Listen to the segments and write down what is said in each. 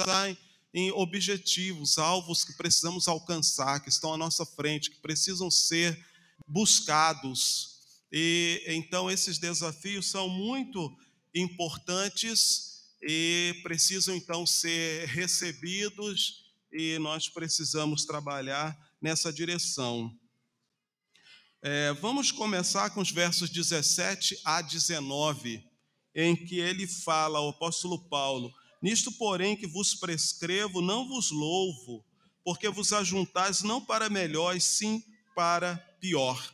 pensar em objetivos, alvos que precisamos alcançar, que estão à nossa frente, que precisam ser buscados. E então esses desafios são muito importantes e precisam então ser recebidos e nós precisamos trabalhar nessa direção. É, vamos começar com os versos 17 a 19, em que ele fala, o apóstolo Paulo: Nisto, porém, que vos prescrevo, não vos louvo, porque vos ajuntais não para melhor, e sim para pior.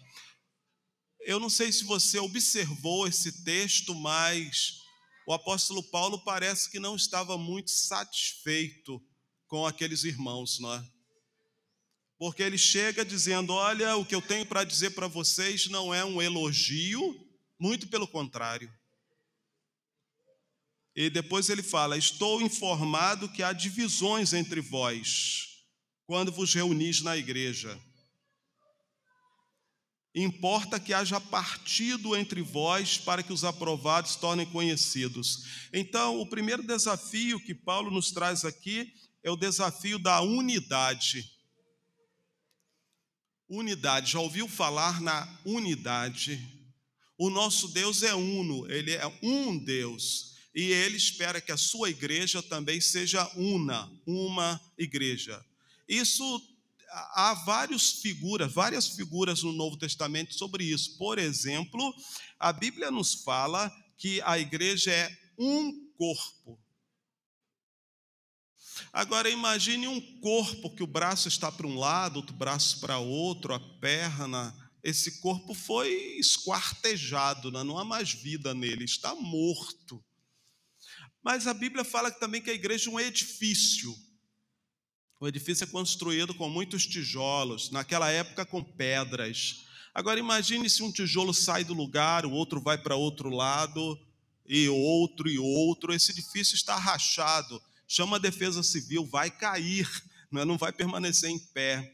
Eu não sei se você observou esse texto, mas o apóstolo Paulo parece que não estava muito satisfeito com aqueles irmãos, não é? Porque ele chega dizendo: Olha, o que eu tenho para dizer para vocês não é um elogio, muito pelo contrário. E depois ele fala: Estou informado que há divisões entre vós quando vos reunis na igreja. Importa que haja partido entre vós para que os aprovados tornem conhecidos. Então, o primeiro desafio que Paulo nos traz aqui é o desafio da unidade. Unidade, já ouviu falar na unidade? O nosso Deus é uno, ele é um Deus e ele espera que a sua igreja também seja una, uma igreja. Isso há várias figuras, várias figuras no Novo Testamento sobre isso. Por exemplo, a Bíblia nos fala que a igreja é um corpo. Agora imagine um corpo que o braço está para um lado, outro braço para outro, a perna. Esse corpo foi esquartejado, né? não há mais vida nele, está morto. Mas a Bíblia fala também que a igreja é um edifício. O edifício é construído com muitos tijolos, naquela época com pedras. Agora imagine se um tijolo sai do lugar, o outro vai para outro lado, e outro e outro. Esse edifício está rachado. Chama a defesa civil, vai cair, é? não vai permanecer em pé.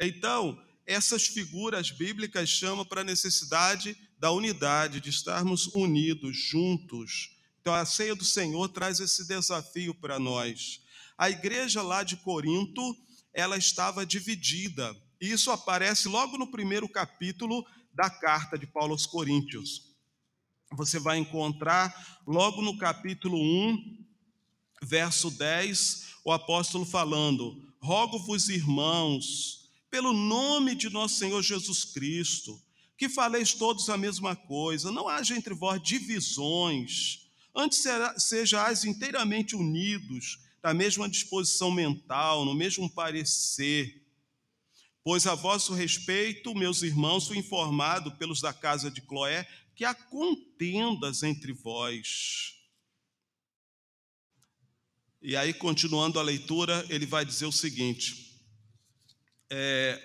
Então, essas figuras bíblicas chamam para a necessidade da unidade, de estarmos unidos, juntos então, a ceia do Senhor traz esse desafio para nós. A igreja lá de Corinto, ela estava dividida. E isso aparece logo no primeiro capítulo da carta de Paulo aos Coríntios. Você vai encontrar logo no capítulo 1, verso 10, o apóstolo falando: Rogo-vos, irmãos, pelo nome de nosso Senhor Jesus Cristo, que faleis todos a mesma coisa, não haja entre vós divisões Antes sejais inteiramente unidos, na mesma disposição mental, no mesmo parecer. Pois a vosso respeito, meus irmãos, fui informado pelos da casa de Cloé que há contendas entre vós. E aí, continuando a leitura, ele vai dizer o seguinte: é,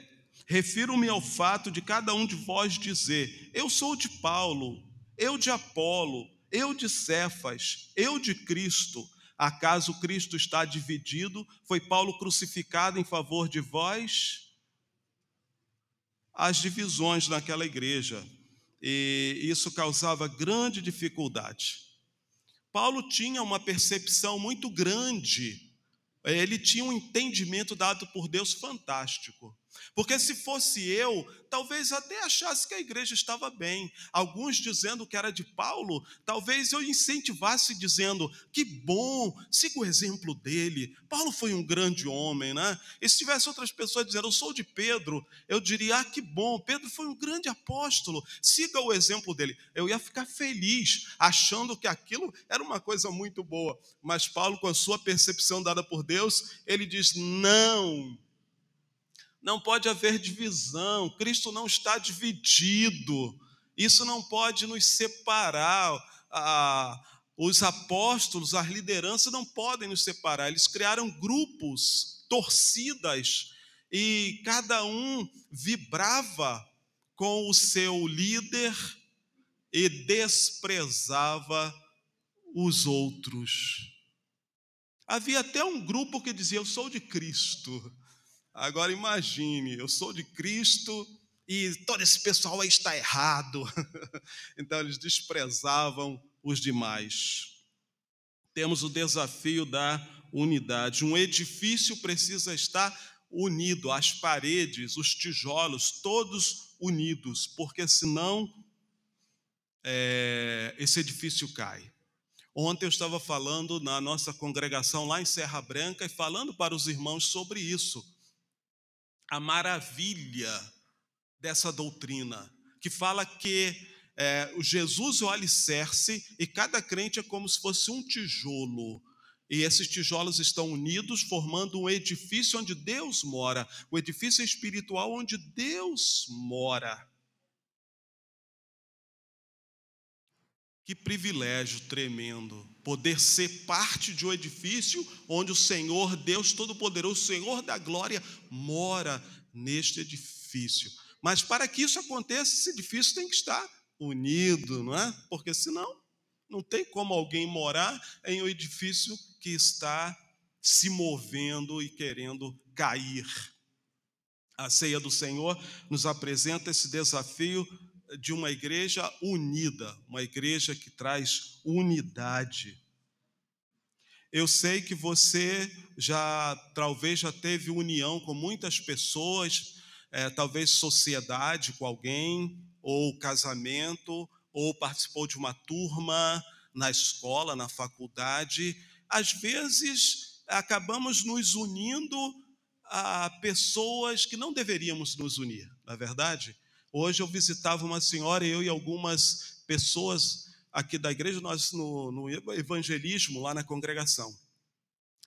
Refiro-me ao fato de cada um de vós dizer: Eu sou de Paulo, eu de Apolo, eu de Cefas, eu de Cristo. Acaso Cristo está dividido? Foi Paulo crucificado em favor de vós? As divisões naquela igreja, e isso causava grande dificuldade. Paulo tinha uma percepção muito grande, ele tinha um entendimento dado por Deus fantástico. Porque se fosse eu, talvez até achasse que a igreja estava bem. Alguns dizendo que era de Paulo, talvez eu incentivasse dizendo: que bom, siga o exemplo dele. Paulo foi um grande homem, né? E se tivesse outras pessoas dizendo: eu sou de Pedro, eu diria: ah, que bom, Pedro foi um grande apóstolo, siga o exemplo dele. Eu ia ficar feliz, achando que aquilo era uma coisa muito boa. Mas Paulo, com a sua percepção dada por Deus, ele diz: não não pode haver divisão, Cristo não está dividido, isso não pode nos separar. Ah, os apóstolos, as lideranças não podem nos separar, eles criaram grupos, torcidas, e cada um vibrava com o seu líder e desprezava os outros. Havia até um grupo que dizia: Eu sou de Cristo. Agora imagine, eu sou de Cristo e todo esse pessoal aí está errado. então eles desprezavam os demais. Temos o desafio da unidade. Um edifício precisa estar unido, as paredes, os tijolos, todos unidos, porque senão é, esse edifício cai. Ontem eu estava falando na nossa congregação lá em Serra Branca e falando para os irmãos sobre isso. A maravilha dessa doutrina, que fala que é, o Jesus é o alicerce e cada crente é como se fosse um tijolo. E esses tijolos estão unidos, formando um edifício onde Deus mora, o edifício espiritual onde Deus mora. Que privilégio tremendo poder ser parte de um edifício onde o Senhor, Deus Todo-Poderoso, o Senhor da glória, mora neste edifício. Mas para que isso aconteça, esse edifício tem que estar unido, não é? Porque senão não tem como alguém morar em um edifício que está se movendo e querendo cair. A ceia do Senhor nos apresenta esse desafio de uma igreja unida, uma igreja que traz unidade. Eu sei que você já, talvez, já teve união com muitas pessoas, é, talvez sociedade com alguém, ou casamento, ou participou de uma turma na escola, na faculdade. Às vezes, acabamos nos unindo a pessoas que não deveríamos nos unir, na é verdade? Hoje eu visitava uma senhora, eu e algumas pessoas aqui da igreja, nós no, no evangelismo lá na congregação.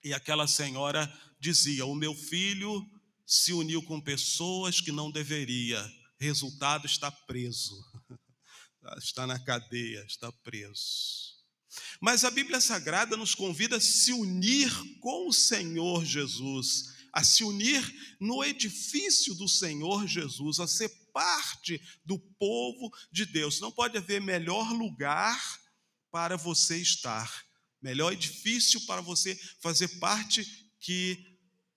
E aquela senhora dizia: O meu filho se uniu com pessoas que não deveria, resultado está preso, está na cadeia, está preso. Mas a Bíblia Sagrada nos convida a se unir com o Senhor Jesus, a se unir no edifício do Senhor Jesus, a ser parte do povo de Deus. Não pode haver melhor lugar para você estar, melhor edifício para você fazer parte que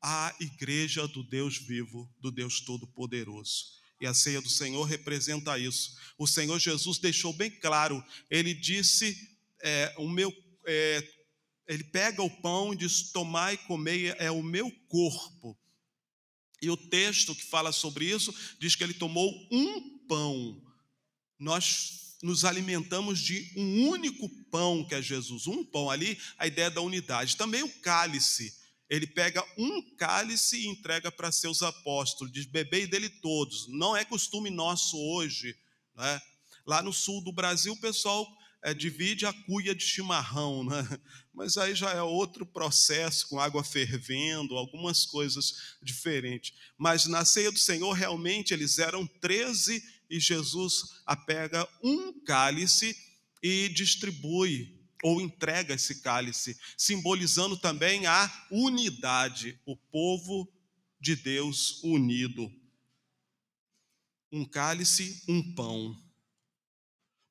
a igreja do Deus vivo, do Deus Todo-Poderoso. E a ceia do Senhor representa isso. O Senhor Jesus deixou bem claro, ele disse: é, o meu, é, ele pega o pão e diz: Tomai e comei, é o meu corpo. E o texto que fala sobre isso diz que ele tomou um pão. Nós nos alimentamos de um único pão que é Jesus, um pão ali, a ideia da unidade. Também o cálice. Ele pega um cálice e entrega para seus apóstolos, diz: bebei dele todos. Não é costume nosso hoje. Né? Lá no sul do Brasil, o pessoal é, divide a cuia de chimarrão, né? mas aí já é outro processo, com água fervendo, algumas coisas diferentes. Mas na ceia do Senhor, realmente, eles eram 13 e Jesus apega um cálice e distribui ou entrega esse cálice, simbolizando também a unidade, o povo de Deus unido. Um cálice, um pão.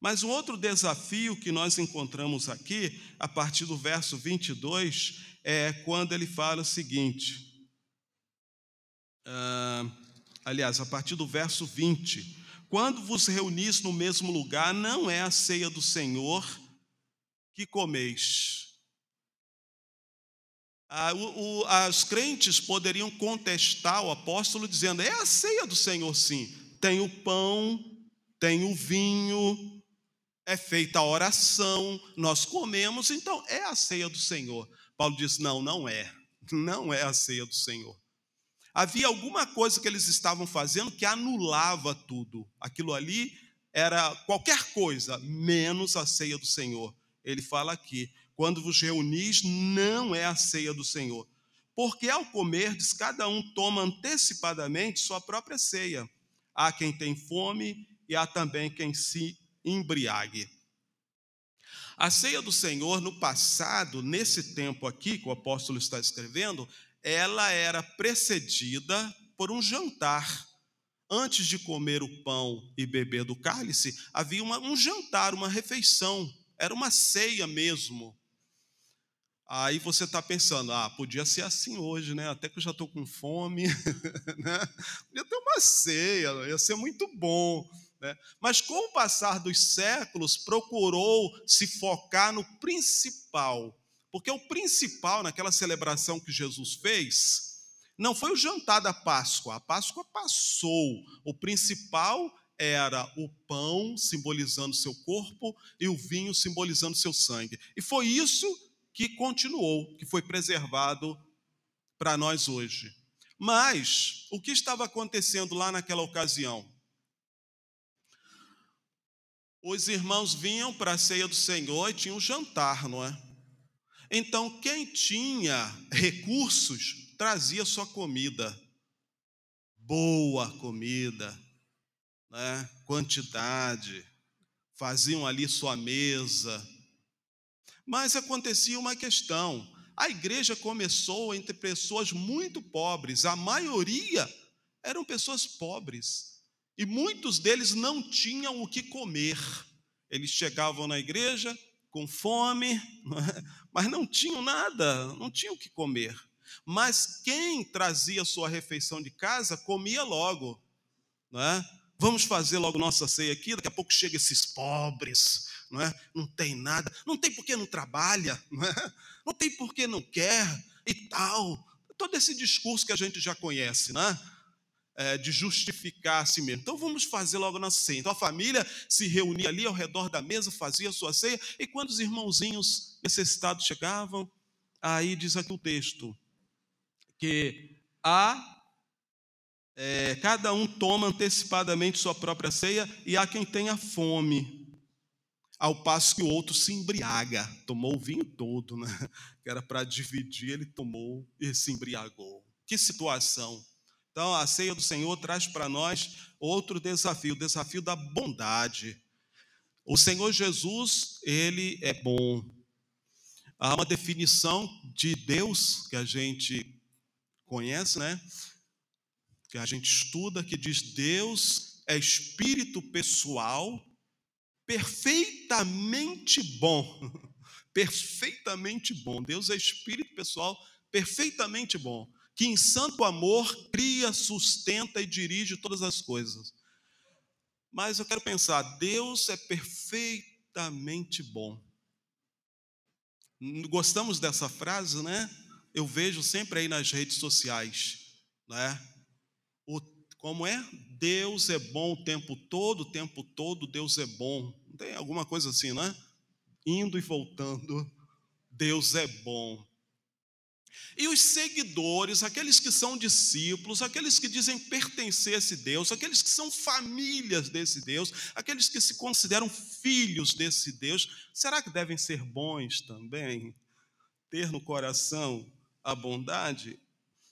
Mas um outro desafio que nós encontramos aqui, a partir do verso 22, é quando ele fala o seguinte. Uh, aliás, a partir do verso 20: Quando vos reunis no mesmo lugar, não é a ceia do Senhor que comeis. Ah, o, o, as crentes poderiam contestar o apóstolo dizendo: é a ceia do Senhor, sim. Tem o pão, tem o vinho, é feita a oração, nós comemos, então é a ceia do Senhor. Paulo diz: não, não é, não é a ceia do Senhor. Havia alguma coisa que eles estavam fazendo que anulava tudo. Aquilo ali era qualquer coisa, menos a ceia do Senhor. Ele fala aqui: quando vos reunis, não é a ceia do Senhor. Porque ao comerdes, cada um toma antecipadamente sua própria ceia. Há quem tem fome e há também quem se embriague. A ceia do Senhor, no passado, nesse tempo aqui que o apóstolo está escrevendo, ela era precedida por um jantar. Antes de comer o pão e beber do cálice, havia uma, um jantar, uma refeição, era uma ceia mesmo. Aí você está pensando, ah, podia ser assim hoje, né? Até que eu já estou com fome, né? Podia ter uma ceia, ia ser muito bom. Né? Mas com o passar dos séculos, procurou se focar no principal. Porque o principal naquela celebração que Jesus fez não foi o jantar da Páscoa, a Páscoa passou. O principal era o pão simbolizando seu corpo e o vinho simbolizando seu sangue. E foi isso que continuou, que foi preservado para nós hoje. Mas o que estava acontecendo lá naquela ocasião? Os irmãos vinham para a ceia do Senhor e tinham um jantar, não é? Então, quem tinha recursos trazia sua comida, boa comida, né? quantidade, faziam ali sua mesa. Mas acontecia uma questão: a igreja começou entre pessoas muito pobres, a maioria eram pessoas pobres, e muitos deles não tinham o que comer. Eles chegavam na igreja com fome, é? mas não tinham nada, não tinham o que comer. Mas quem trazia sua refeição de casa comia logo, não é? Vamos fazer logo nossa ceia aqui, daqui a pouco chega esses pobres, não é? Não tem nada, não tem porque não trabalha, não, é? não tem porque não quer e tal. Todo esse discurso que a gente já conhece, né? É, de justificar a si mesmo. Então vamos fazer logo nossa ceia. Então a família se reunia ali ao redor da mesa, fazia a sua ceia, e quando os irmãozinhos necessitados chegavam, aí diz aqui o texto: que há é, cada um toma antecipadamente sua própria ceia e há quem tenha fome, ao passo que o outro se embriaga, tomou o vinho todo, né? que era para dividir, ele tomou e se embriagou. Que situação! Então, a ceia do Senhor traz para nós outro desafio, o desafio da bondade. O Senhor Jesus, ele é bom. Há uma definição de Deus que a gente conhece, né? Que a gente estuda, que diz: Deus é espírito pessoal, perfeitamente bom. perfeitamente bom. Deus é espírito pessoal, perfeitamente bom. Que em santo amor cria, sustenta e dirige todas as coisas. Mas eu quero pensar: Deus é perfeitamente bom. Gostamos dessa frase, né? eu vejo sempre aí nas redes sociais, né? O, como é? Deus é bom o tempo todo, o tempo todo Deus é bom. Tem alguma coisa assim, né? Indo e voltando, Deus é bom. E os seguidores, aqueles que são discípulos, aqueles que dizem pertencer a esse Deus, aqueles que são famílias desse Deus, aqueles que se consideram filhos desse Deus, será que devem ser bons também? Ter no coração a bondade,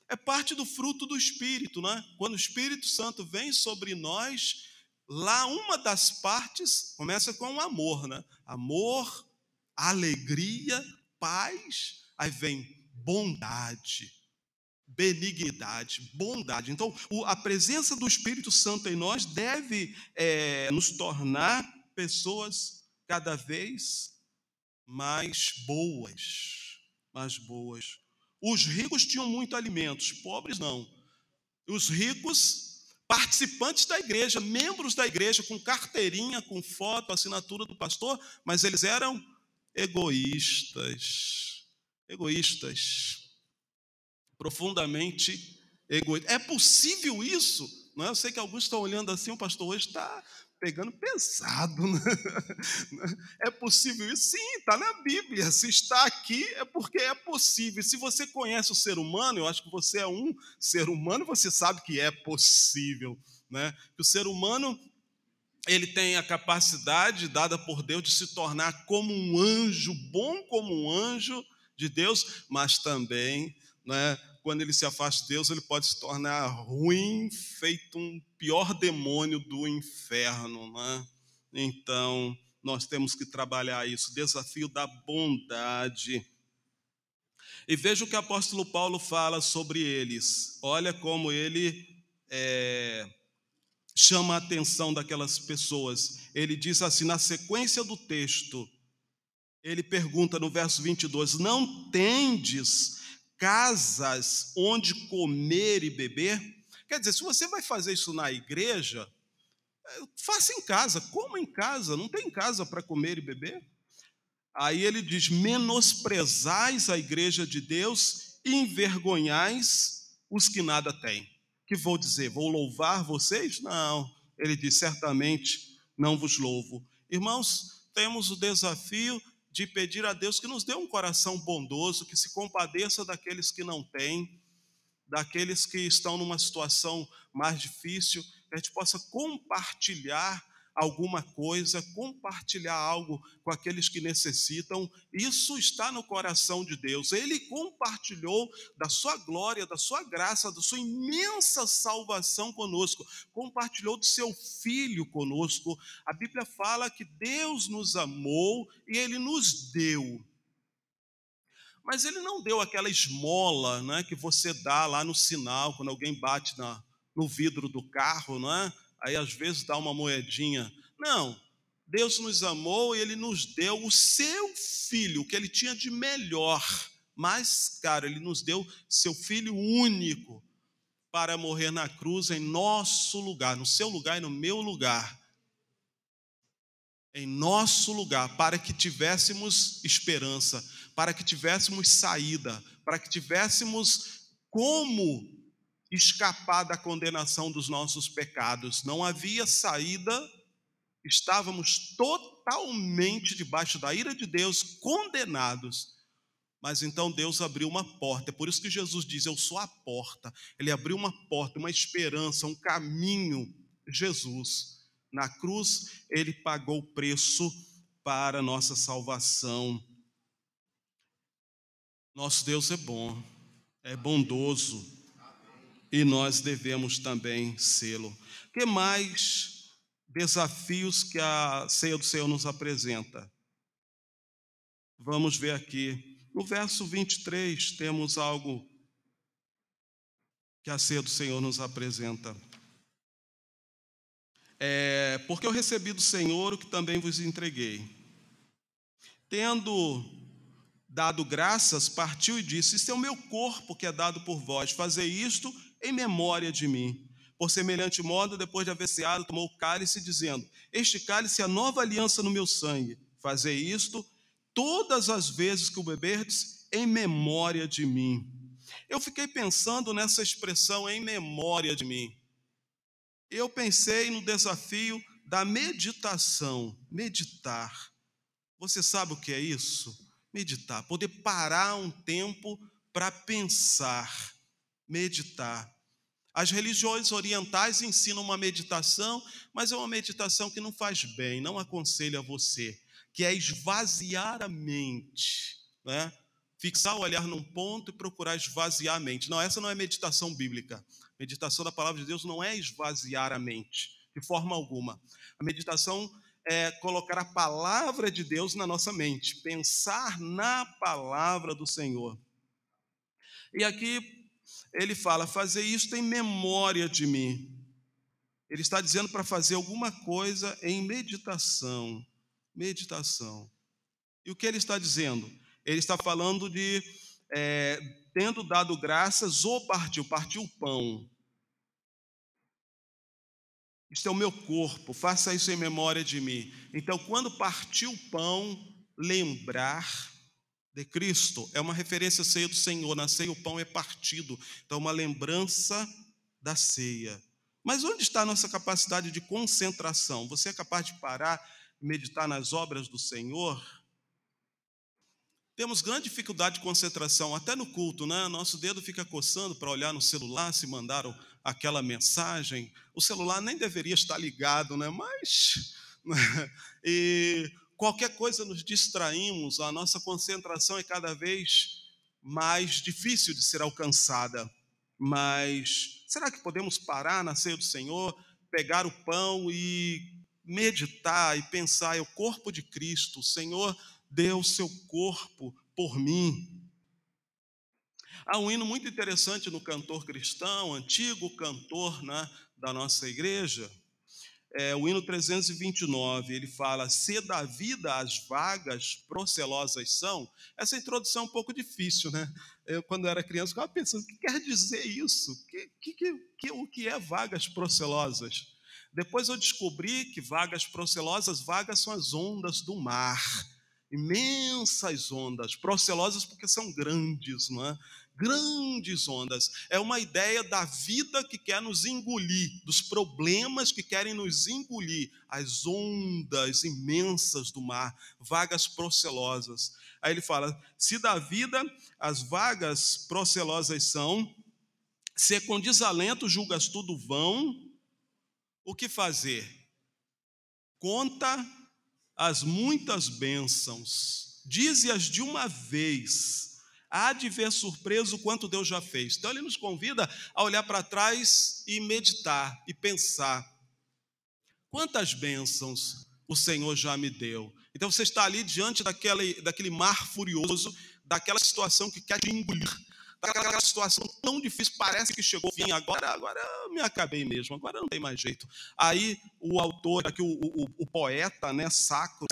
é parte do fruto do Espírito, né? Quando o Espírito Santo vem sobre nós, lá uma das partes começa com o amor, né? Amor, alegria, paz, aí vem bondade, benignidade, bondade. Então, a presença do Espírito Santo em nós deve é, nos tornar pessoas cada vez mais boas, mais boas. Os ricos tinham muito alimentos, pobres não. Os ricos, participantes da igreja, membros da igreja, com carteirinha, com foto, assinatura do pastor, mas eles eram egoístas. Egoístas. Profundamente egoístas. É possível isso? Não é? Eu sei que alguns estão olhando assim, o pastor hoje está pegando pesado. Né? É possível isso? Sim, está na Bíblia. Se está aqui é porque é possível. Se você conhece o ser humano, eu acho que você é um ser humano, você sabe que é possível. Né? Que o ser humano ele tem a capacidade dada por Deus de se tornar como um anjo, bom como um anjo de Deus, mas também né, quando ele se afasta de Deus, ele pode se tornar ruim, feito um pior demônio do inferno. Né? Então, nós temos que trabalhar isso, desafio da bondade. E veja o que o apóstolo Paulo fala sobre eles. Olha como ele é, chama a atenção daquelas pessoas. Ele diz assim, na sequência do texto, ele pergunta no verso 22, não tendes casas onde comer e beber. Quer dizer, se você vai fazer isso na igreja, é, faça em casa, coma em casa, não tem casa para comer e beber. Aí ele diz: menosprezais a igreja de Deus, envergonhais os que nada têm. Que vou dizer? Vou louvar vocês? Não. Ele diz: certamente não vos louvo. Irmãos, temos o desafio de pedir a Deus que nos dê um coração bondoso, que se compadeça daqueles que não têm, daqueles que estão numa situação mais difícil, que a gente possa compartilhar alguma coisa, compartilhar algo com aqueles que necessitam. Isso está no coração de Deus. Ele compartilhou da sua glória, da sua graça, da sua imensa salvação conosco. Compartilhou do seu filho conosco. A Bíblia fala que Deus nos amou e ele nos deu. Mas ele não deu aquela esmola né, que você dá lá no sinal, quando alguém bate na, no vidro do carro, não é? Aí às vezes dá uma moedinha. Não. Deus nos amou e ele nos deu o seu filho, o que ele tinha de melhor, mais caro, ele nos deu seu filho único para morrer na cruz em nosso lugar, no seu lugar e no meu lugar. Em nosso lugar, para que tivéssemos esperança, para que tivéssemos saída, para que tivéssemos como escapar da condenação dos nossos pecados. Não havia saída, estávamos totalmente debaixo da ira de Deus, condenados. Mas então Deus abriu uma porta. É por isso que Jesus diz: Eu sou a porta. Ele abriu uma porta, uma esperança, um caminho. Jesus, na cruz, ele pagou o preço para a nossa salvação. Nosso Deus é bom, é bondoso e nós devemos também sê-lo. Que mais desafios que a ceia do Senhor nos apresenta? Vamos ver aqui. No verso 23 temos algo que a ceia do Senhor nos apresenta. É, porque eu recebi do Senhor o que também vos entreguei. Tendo dado graças, partiu e disse: Isso é o meu corpo que é dado por vós. Fazer isto em memória de mim. Por semelhante modo, depois de haver ceado, tomou o cálice, dizendo: Este cálice é a nova aliança no meu sangue. Fazei isto todas as vezes que o beberdes, em memória de mim. Eu fiquei pensando nessa expressão, em memória de mim. Eu pensei no desafio da meditação, meditar. Você sabe o que é isso? Meditar, poder parar um tempo para pensar meditar. As religiões orientais ensinam uma meditação, mas é uma meditação que não faz bem, não aconselho a você, que é esvaziar a mente, né? fixar o olhar num ponto e procurar esvaziar a mente. Não, essa não é meditação bíblica. Meditação da palavra de Deus não é esvaziar a mente, de forma alguma. A meditação é colocar a palavra de Deus na nossa mente, pensar na palavra do Senhor. E aqui ele fala: fazer isto em memória de mim. Ele está dizendo para fazer alguma coisa em meditação. Meditação. E o que ele está dizendo? Ele está falando de, é, tendo dado graças, ou partiu, partiu o pão. Isto é o meu corpo, faça isso em memória de mim. Então, quando partiu o pão, lembrar de Cristo é uma referência à ceia do Senhor. Na ceia o pão é partido, então uma lembrança da ceia. Mas onde está a nossa capacidade de concentração? Você é capaz de parar e meditar nas obras do Senhor? Temos grande dificuldade de concentração, até no culto, né? Nosso dedo fica coçando para olhar no celular se mandaram aquela mensagem. O celular nem deveria estar ligado, né? Mas. E qualquer coisa nos distraímos, a nossa concentração é cada vez mais difícil de ser alcançada. Mas será que podemos parar na ceia do Senhor, pegar o pão e meditar e pensar: é o corpo de Cristo, o Senhor deu o seu corpo por mim. Há um hino muito interessante no cantor cristão, antigo cantor né, da nossa igreja, é, o hino 329, ele fala: Se da vida as vagas procelosas são. Essa introdução é um pouco difícil, né? Eu, quando era criança, ficava pensando: o que quer dizer isso? Que, que, que, o que é vagas procelosas? Depois eu descobri que vagas procelosas, vagas são as ondas do mar. imensas ondas, procelosas porque são grandes, não é? Grandes ondas. É uma ideia da vida que quer nos engolir, dos problemas que querem nos engolir, as ondas imensas do mar, vagas procelosas. Aí ele fala: se da vida as vagas procelosas são, se com desalento julgas tudo vão, o que fazer? Conta as muitas bênçãos, dize-as de uma vez, há de ver surpreso o quanto Deus já fez. Então ele nos convida a olhar para trás e meditar e pensar: quantas bênçãos o Senhor já me deu. Então você está ali diante daquele, daquele mar furioso, daquela situação que quer te engolir, daquela situação tão difícil, parece que chegou o fim, agora, agora me acabei mesmo, agora não tem mais jeito. Aí o autor, aqui o, o, o poeta, né, sacro,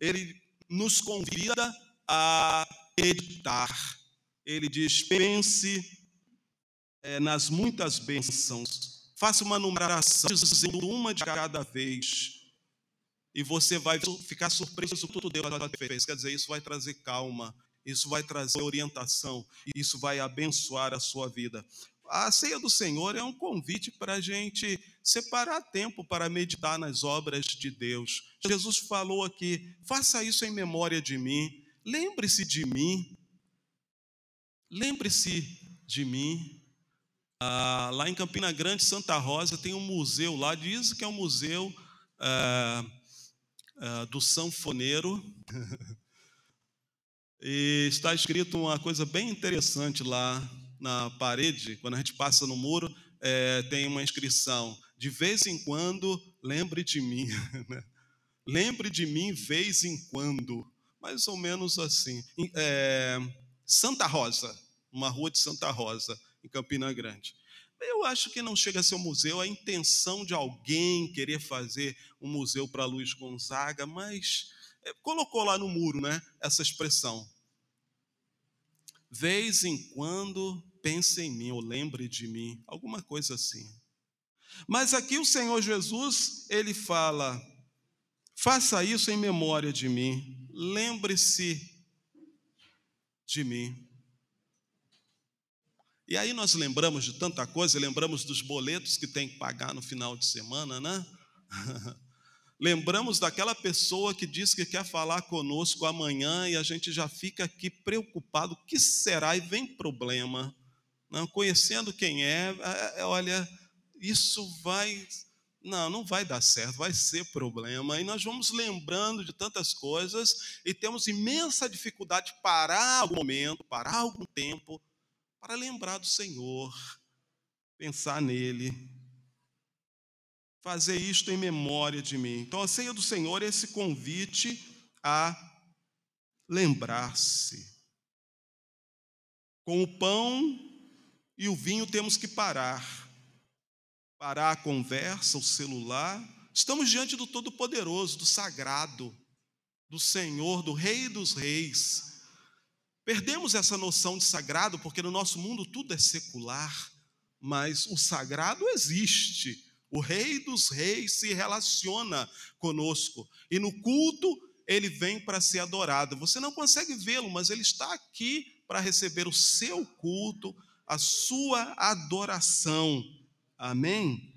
ele nos convida a meditar. Ele diz: pense é, nas muitas bênçãos, faça uma numeração, dizendo uma de cada vez, e você vai ficar surpreso com tudo Deus fez. Quer dizer, isso vai trazer calma, isso vai trazer orientação, isso vai abençoar a sua vida. A ceia do Senhor é um convite para a gente separar tempo para meditar nas obras de Deus. Jesus falou aqui: faça isso em memória de mim, lembre-se de mim, lembre-se de mim. Ah, lá em Campina Grande, Santa Rosa, tem um museu lá, diz que é um museu ah, ah, do sanfoneiro. E está escrito uma coisa bem interessante lá na parede, quando a gente passa no muro, é, tem uma inscrição: de vez em quando, lembre de mim. Né? lembre de mim, vez em quando. Mais ou menos assim. É, Santa Rosa, uma rua de Santa Rosa, em Campina Grande. Eu acho que não chega a ser um museu, a intenção de alguém querer fazer um museu para Luiz Gonzaga, mas é, colocou lá no muro, né, essa expressão. Vez em quando pense em mim ou lembre de mim, alguma coisa assim. Mas aqui o Senhor Jesus, ele fala: faça isso em memória de mim, lembre-se de mim. E aí nós lembramos de tanta coisa, lembramos dos boletos que tem que pagar no final de semana, né? Lembramos daquela pessoa que diz que quer falar conosco amanhã e a gente já fica aqui preocupado: o que será? E vem problema. Não, conhecendo quem é, é, é, olha, isso vai. Não, não vai dar certo, vai ser problema. E nós vamos lembrando de tantas coisas e temos imensa dificuldade de parar algum momento, parar algum tempo, para lembrar do Senhor, pensar nele fazer isto em memória de mim. Então, a ceia do Senhor é esse convite a lembrar-se. Com o pão e o vinho temos que parar. Parar a conversa, o celular. Estamos diante do Todo-Poderoso, do Sagrado, do Senhor, do Rei dos Reis. Perdemos essa noção de sagrado porque no nosso mundo tudo é secular, mas o sagrado existe. O Rei dos Reis se relaciona conosco. E no culto, ele vem para ser adorado. Você não consegue vê-lo, mas ele está aqui para receber o seu culto, a sua adoração. Amém?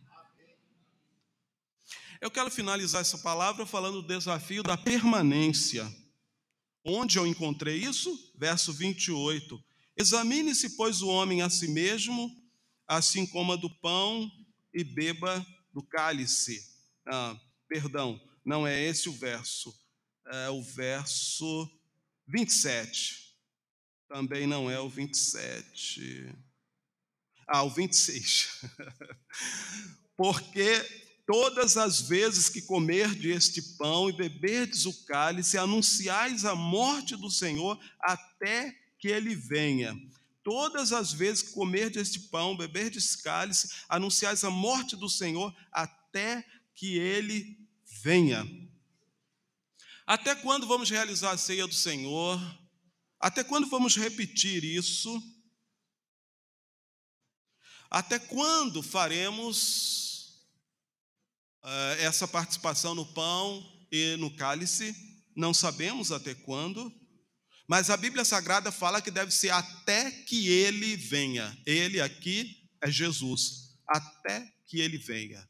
Eu quero finalizar essa palavra falando do desafio da permanência. Onde eu encontrei isso? Verso 28. Examine-se, pois, o homem a si mesmo, assim como a do pão e beba do cálice. Ah, perdão, não é esse o verso, é o verso 27. Também não é o 27. Ah, o 26. Porque todas as vezes que comerdes este pão e beberdes o cálice, anunciais a morte do Senhor até que ele venha. Todas as vezes que comer deste pão, beber desse cálice, anunciais a morte do Senhor até que ele venha. Até quando vamos realizar a ceia do Senhor? Até quando vamos repetir isso? Até quando faremos uh, essa participação no pão e no cálice? não sabemos até quando, mas a Bíblia Sagrada fala que deve ser até que ele venha. Ele aqui é Jesus, até que ele venha.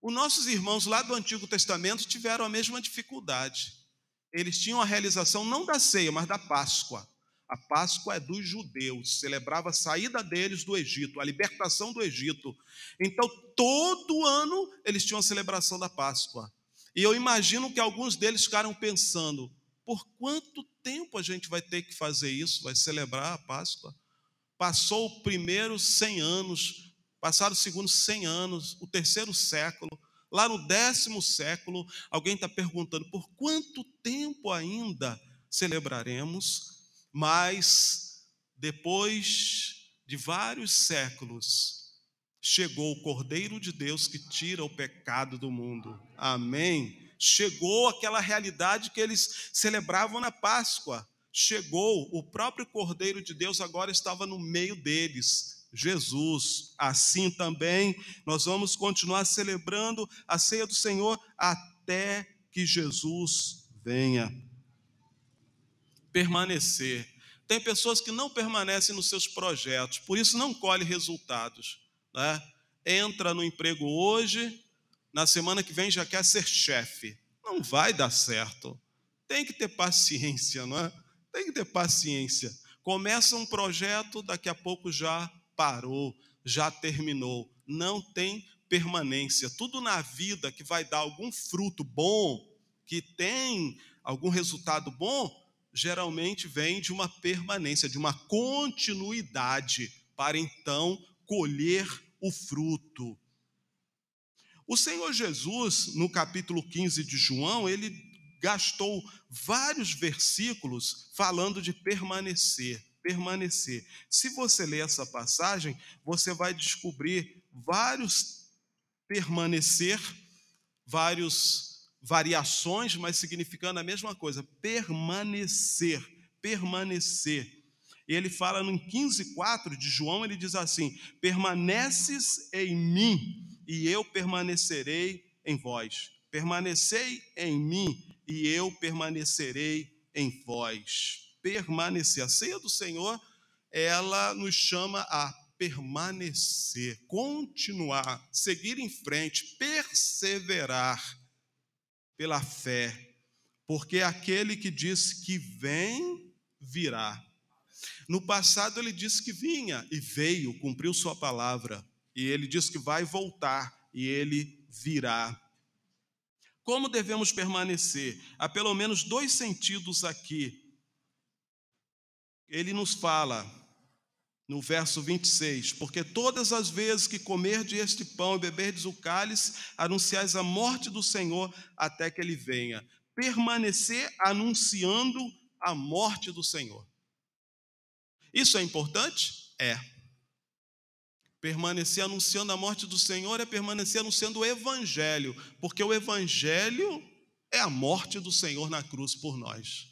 Os nossos irmãos lá do Antigo Testamento tiveram a mesma dificuldade. Eles tinham a realização não da ceia, mas da Páscoa. A Páscoa é dos judeus, celebrava a saída deles do Egito, a libertação do Egito. Então, todo ano eles tinham a celebração da Páscoa. E eu imagino que alguns deles ficaram pensando: por quanto tempo a gente vai ter que fazer isso? Vai celebrar a Páscoa? Passou o primeiro 100 anos, passaram o segundo 100 anos, o terceiro século. Lá no décimo século, alguém está perguntando: por quanto tempo ainda celebraremos? Mas, depois de vários séculos, chegou o Cordeiro de Deus que tira o pecado do mundo. Amém. Chegou aquela realidade que eles celebravam na Páscoa. Chegou, o próprio Cordeiro de Deus agora estava no meio deles. Jesus. Assim também nós vamos continuar celebrando a ceia do Senhor até que Jesus venha permanecer. Tem pessoas que não permanecem nos seus projetos, por isso não colhe resultados. Né? Entra no emprego hoje, na semana que vem já quer ser chefe. Não vai dar certo. Tem que ter paciência, não é? Tem que ter paciência. Começa um projeto, daqui a pouco já parou, já terminou. Não tem permanência. Tudo na vida que vai dar algum fruto bom, que tem algum resultado bom, geralmente vem de uma permanência, de uma continuidade, para então colher o fruto. O Senhor Jesus, no capítulo 15 de João, ele gastou vários versículos falando de permanecer, permanecer. Se você ler essa passagem, você vai descobrir vários permanecer, vários variações, mas significando a mesma coisa, permanecer, permanecer. Ele fala no 15:4 de João, ele diz assim: "Permaneces em mim, e eu permanecerei em vós. Permanecei em mim, e eu permanecerei em vós." Permanecer. A ceia do Senhor, ela nos chama a permanecer, continuar, seguir em frente, perseverar pela fé, porque aquele que disse que vem, virá. No passado ele disse que vinha e veio, cumpriu sua palavra, e ele disse que vai voltar e ele virá. Como devemos permanecer? Há pelo menos dois sentidos aqui. Ele nos fala, no verso 26, porque todas as vezes que comerdes este pão e beberdes o cálice, anunciais a morte do Senhor até que ele venha. Permanecer anunciando a morte do Senhor. Isso é importante? É. Permanecer anunciando a morte do Senhor é permanecer anunciando o Evangelho, porque o Evangelho é a morte do Senhor na cruz por nós.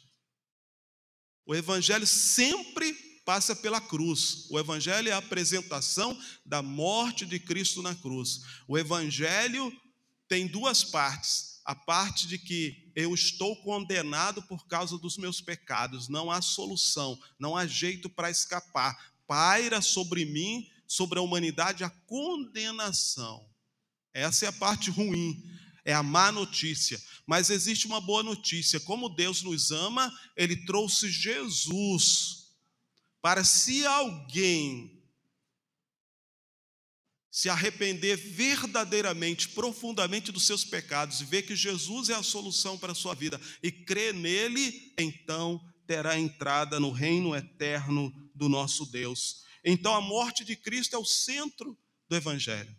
O Evangelho sempre passa pela cruz. O Evangelho é a apresentação da morte de Cristo na cruz. O Evangelho tem duas partes. A parte de que eu estou condenado por causa dos meus pecados, não há solução, não há jeito para escapar. Paira sobre mim, sobre a humanidade, a condenação. Essa é a parte ruim, é a má notícia. Mas existe uma boa notícia: como Deus nos ama, Ele trouxe Jesus para se alguém se arrepender verdadeiramente, profundamente dos seus pecados e ver que Jesus é a solução para a sua vida e crer nele, então terá entrada no reino eterno do nosso Deus. Então a morte de Cristo é o centro do evangelho.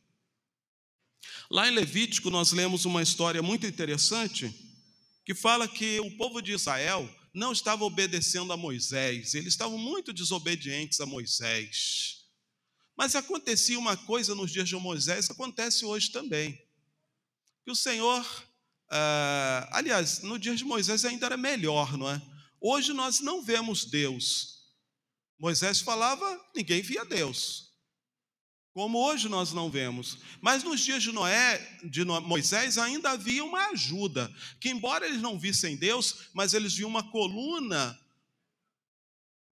Lá em Levítico nós lemos uma história muito interessante que fala que o povo de Israel não estavam obedecendo a Moisés, eles estavam muito desobedientes a Moisés. Mas acontecia uma coisa nos dias de Moisés, acontece hoje também. Que o Senhor, ah, aliás, no dia de Moisés ainda era melhor, não é? Hoje nós não vemos Deus. Moisés falava, ninguém via Deus. Como hoje nós não vemos. Mas nos dias de Noé, de Moisés, ainda havia uma ajuda, que embora eles não vissem Deus, mas eles viam uma coluna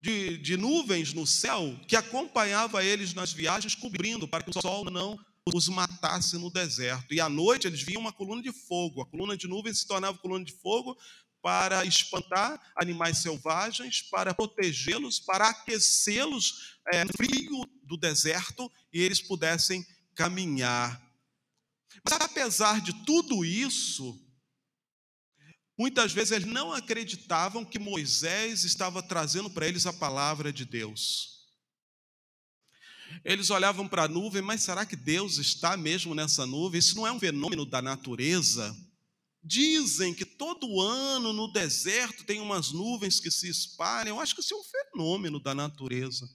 de, de nuvens no céu que acompanhava eles nas viagens, cobrindo para que o sol não os matasse no deserto. E à noite eles viam uma coluna de fogo. A coluna de nuvens se tornava coluna de fogo para espantar animais selvagens, para protegê-los, para aquecê-los é, no frio do deserto e eles pudessem caminhar. Mas apesar de tudo isso, muitas vezes eles não acreditavam que Moisés estava trazendo para eles a palavra de Deus. Eles olhavam para a nuvem, mas será que Deus está mesmo nessa nuvem? Isso não é um fenômeno da natureza? Dizem que todo ano no deserto tem umas nuvens que se espalham. Eu acho que isso é um fenômeno da natureza.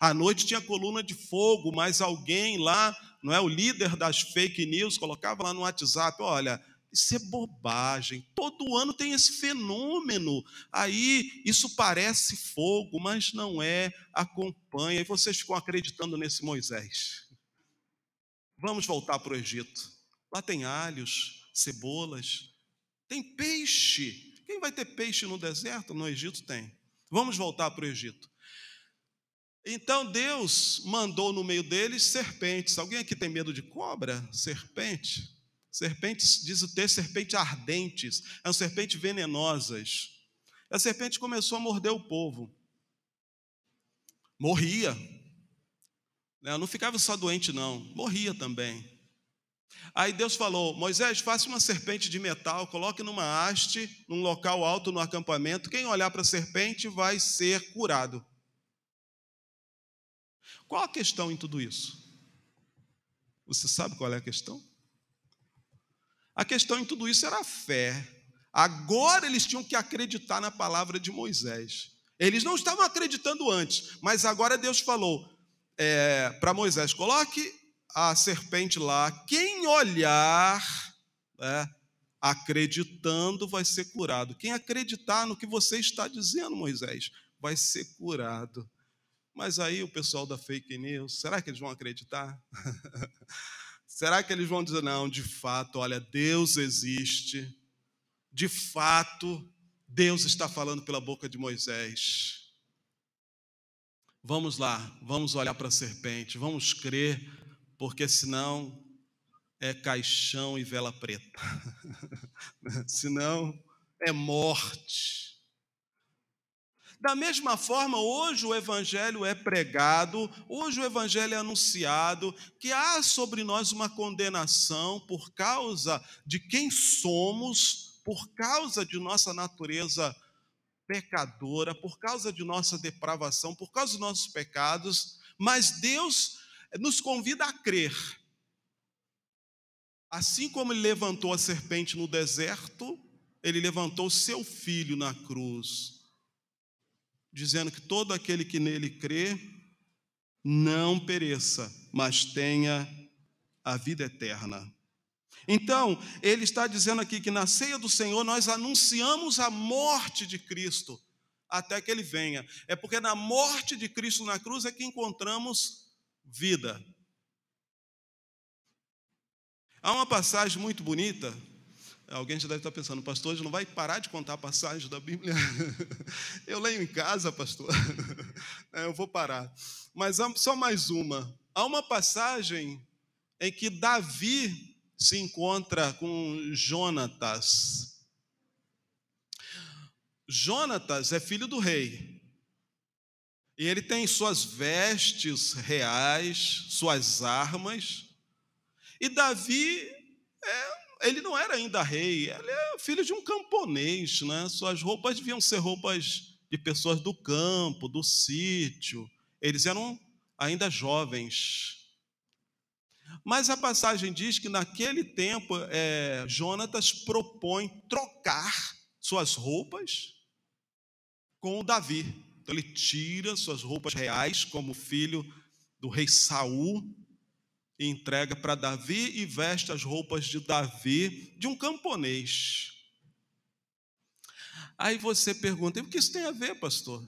À noite tinha coluna de fogo, mas alguém lá, não é o líder das fake news, colocava lá no WhatsApp, olha, isso é bobagem. Todo ano tem esse fenômeno. Aí isso parece fogo, mas não é. Acompanha. E vocês ficam acreditando nesse Moisés. Vamos voltar para o Egito. Lá tem alhos, cebolas, tem peixe. Quem vai ter peixe no deserto? No Egito tem. Vamos voltar para o Egito. Então Deus mandou no meio deles serpentes. Alguém aqui tem medo de cobra? Serpente? Serpentes, diz o texto, serpentes ardentes, eram serpentes venenosas. A serpente começou a morder o povo. Morria. Né, não ficava só doente, não, morria também. Aí Deus falou: Moisés, faça uma serpente de metal, coloque numa haste, num local alto no acampamento. Quem olhar para a serpente vai ser curado. Qual a questão em tudo isso? Você sabe qual é a questão? A questão em tudo isso era a fé. Agora eles tinham que acreditar na palavra de Moisés. Eles não estavam acreditando antes, mas agora Deus falou é, para Moisés: coloque a serpente lá, quem olhar, né, acreditando, vai ser curado. Quem acreditar no que você está dizendo, Moisés, vai ser curado. Mas aí o pessoal da fake news, será que eles vão acreditar? será que eles vão dizer, não, de fato, olha, Deus existe, de fato, Deus está falando pela boca de Moisés. Vamos lá, vamos olhar para a serpente, vamos crer porque senão é caixão e vela preta. senão é morte. Da mesma forma, hoje o Evangelho é pregado, hoje o Evangelho é anunciado, que há sobre nós uma condenação por causa de quem somos, por causa de nossa natureza pecadora, por causa de nossa depravação, por causa dos nossos pecados, mas Deus nos convida a crer. Assim como ele levantou a serpente no deserto, ele levantou seu filho na cruz, dizendo que todo aquele que nele crê não pereça, mas tenha a vida eterna. Então, ele está dizendo aqui que na ceia do Senhor nós anunciamos a morte de Cristo até que ele venha. É porque na morte de Cristo na cruz é que encontramos vida. Há uma passagem muito bonita. Alguém já deve estar pensando, pastor, hoje não vai parar de contar a passagem da Bíblia? Eu leio em casa, pastor. É, eu vou parar. Mas só mais uma. Há uma passagem em que Davi se encontra com Jonatas. Jonatas é filho do rei. E ele tem suas vestes reais, suas armas. E Davi, é, ele não era ainda rei, ele é filho de um camponês, né? Suas roupas deviam ser roupas de pessoas do campo, do sítio. Eles eram ainda jovens. Mas a passagem diz que naquele tempo é, Jonatas propõe trocar suas roupas com Davi. Então ele tira suas roupas reais como filho do rei Saul e entrega para Davi e veste as roupas de Davi de um camponês. Aí você pergunta: o que isso tem a ver, pastor?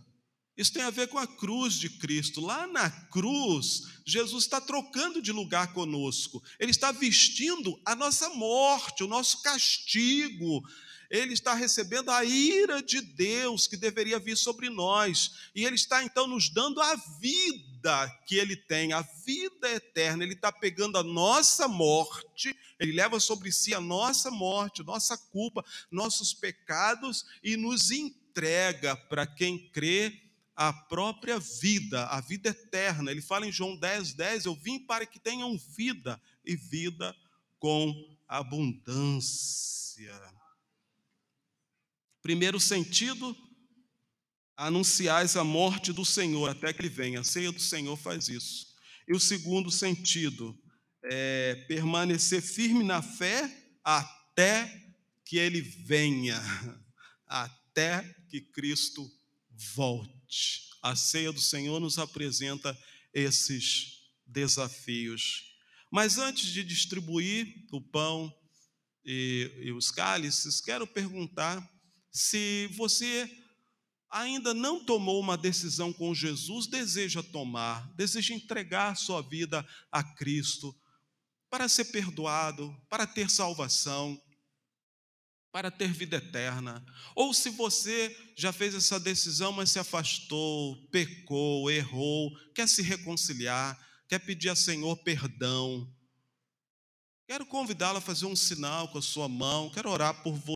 Isso tem a ver com a cruz de Cristo. Lá na cruz, Jesus está trocando de lugar conosco. Ele está vestindo a nossa morte, o nosso castigo. Ele está recebendo a ira de Deus que deveria vir sobre nós. E Ele está então nos dando a vida que Ele tem, a vida eterna. Ele está pegando a nossa morte, Ele leva sobre si a nossa morte, nossa culpa, nossos pecados e nos entrega para quem crê a própria vida, a vida eterna. Ele fala em João 10, 10: Eu vim para que tenham vida e vida com abundância. Primeiro sentido, anunciais a morte do Senhor até que ele venha. A ceia do Senhor faz isso. E o segundo sentido, é permanecer firme na fé até que ele venha, até que Cristo volte. A ceia do Senhor nos apresenta esses desafios. Mas antes de distribuir o pão e, e os cálices, quero perguntar se você ainda não tomou uma decisão com Jesus, deseja tomar, deseja entregar sua vida a Cristo para ser perdoado, para ter salvação para ter vida eterna. Ou se você já fez essa decisão, mas se afastou, pecou, errou, quer se reconciliar, quer pedir a Senhor perdão. Quero convidá-lo a fazer um sinal com a sua mão, quero orar por você.